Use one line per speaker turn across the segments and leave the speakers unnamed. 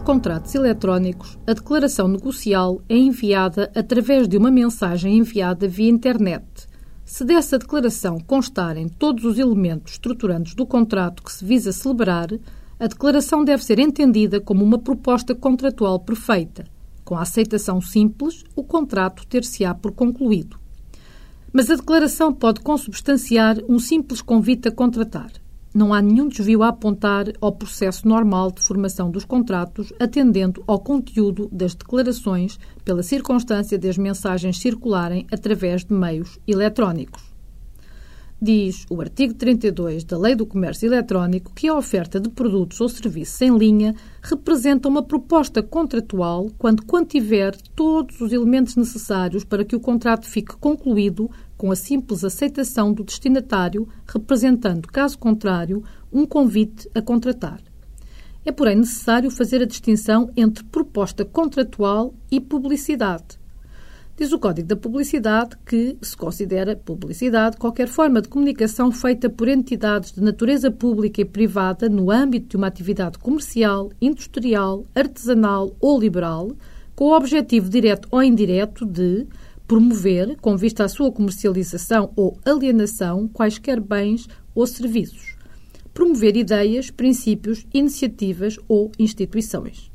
contratos eletrónicos, a declaração negocial é enviada através de uma mensagem enviada via internet. Se dessa declaração constarem todos os elementos estruturantes do contrato que se visa celebrar, a declaração deve ser entendida como uma proposta contratual perfeita. Com a aceitação simples, o contrato ter-se-á por concluído. Mas a declaração pode consubstanciar um simples convite a contratar não há nenhum desvio a apontar ao processo normal de formação dos contratos, atendendo ao conteúdo das declarações pela circunstância das mensagens circularem através de meios eletrónicos. Diz o artigo 32 da Lei do Comércio Eletrónico que a oferta de produtos ou serviços em linha representa uma proposta contratual quando contiver todos os elementos necessários para que o contrato fique concluído com a simples aceitação do destinatário, representando, caso contrário, um convite a contratar. É, porém, necessário fazer a distinção entre proposta contratual e publicidade. Diz o Código da Publicidade que se considera publicidade qualquer forma de comunicação feita por entidades de natureza pública e privada no âmbito de uma atividade comercial, industrial, artesanal ou liberal, com o objetivo direto ou indireto de promover, com vista à sua comercialização ou alienação, quaisquer bens ou serviços. Promover ideias, princípios, iniciativas ou instituições.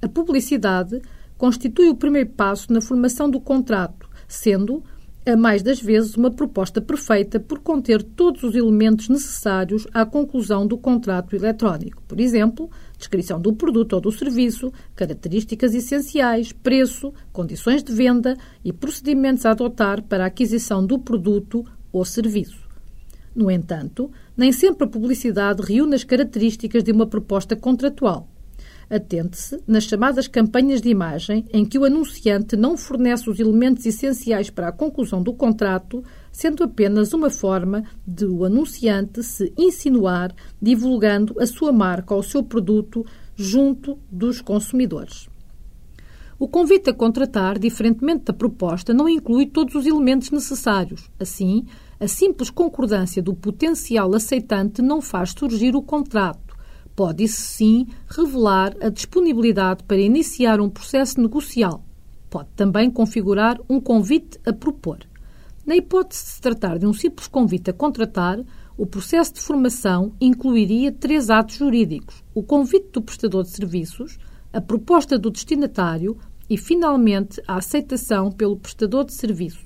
A publicidade constitui o primeiro passo na formação do contrato, sendo, a mais das vezes, uma proposta perfeita por conter todos os elementos necessários à conclusão do contrato eletrónico. Por exemplo, descrição do produto ou do serviço, características essenciais, preço, condições de venda e procedimentos a adotar para a aquisição do produto ou serviço. No entanto, nem sempre a publicidade reúne as características de uma proposta contratual. Atente-se nas chamadas campanhas de imagem, em que o anunciante não fornece os elementos essenciais para a conclusão do contrato, sendo apenas uma forma de o anunciante se insinuar, divulgando a sua marca ou o seu produto junto dos consumidores. O convite a contratar, diferentemente da proposta, não inclui todos os elementos necessários. Assim, a simples concordância do potencial aceitante não faz surgir o contrato pode, isso sim, revelar a disponibilidade para iniciar um processo negocial. Pode também configurar um convite a propor. Na hipótese de se tratar de um simples convite a contratar, o processo de formação incluiria três atos jurídicos: o convite do prestador de serviços, a proposta do destinatário e, finalmente, a aceitação pelo prestador de serviço.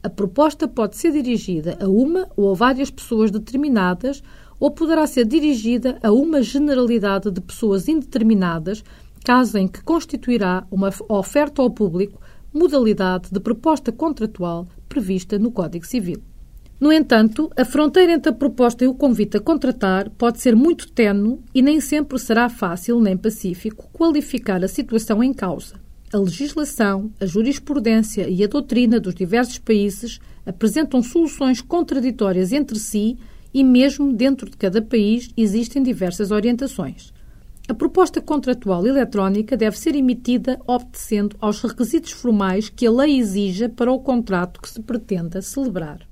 A proposta pode ser dirigida a uma ou a várias pessoas determinadas ou poderá ser dirigida a uma generalidade de pessoas indeterminadas, caso em que constituirá uma oferta ao público, modalidade de proposta contratual prevista no Código Civil. No entanto, a fronteira entre a proposta e o convite a contratar pode ser muito tenue e nem sempre será fácil nem pacífico qualificar a situação em causa. A legislação, a jurisprudência e a doutrina dos diversos países apresentam soluções contraditórias entre si e mesmo dentro de cada país existem diversas orientações. A proposta contratual eletrónica deve ser emitida obedecendo aos requisitos formais que a lei exija para o contrato que se pretenda celebrar.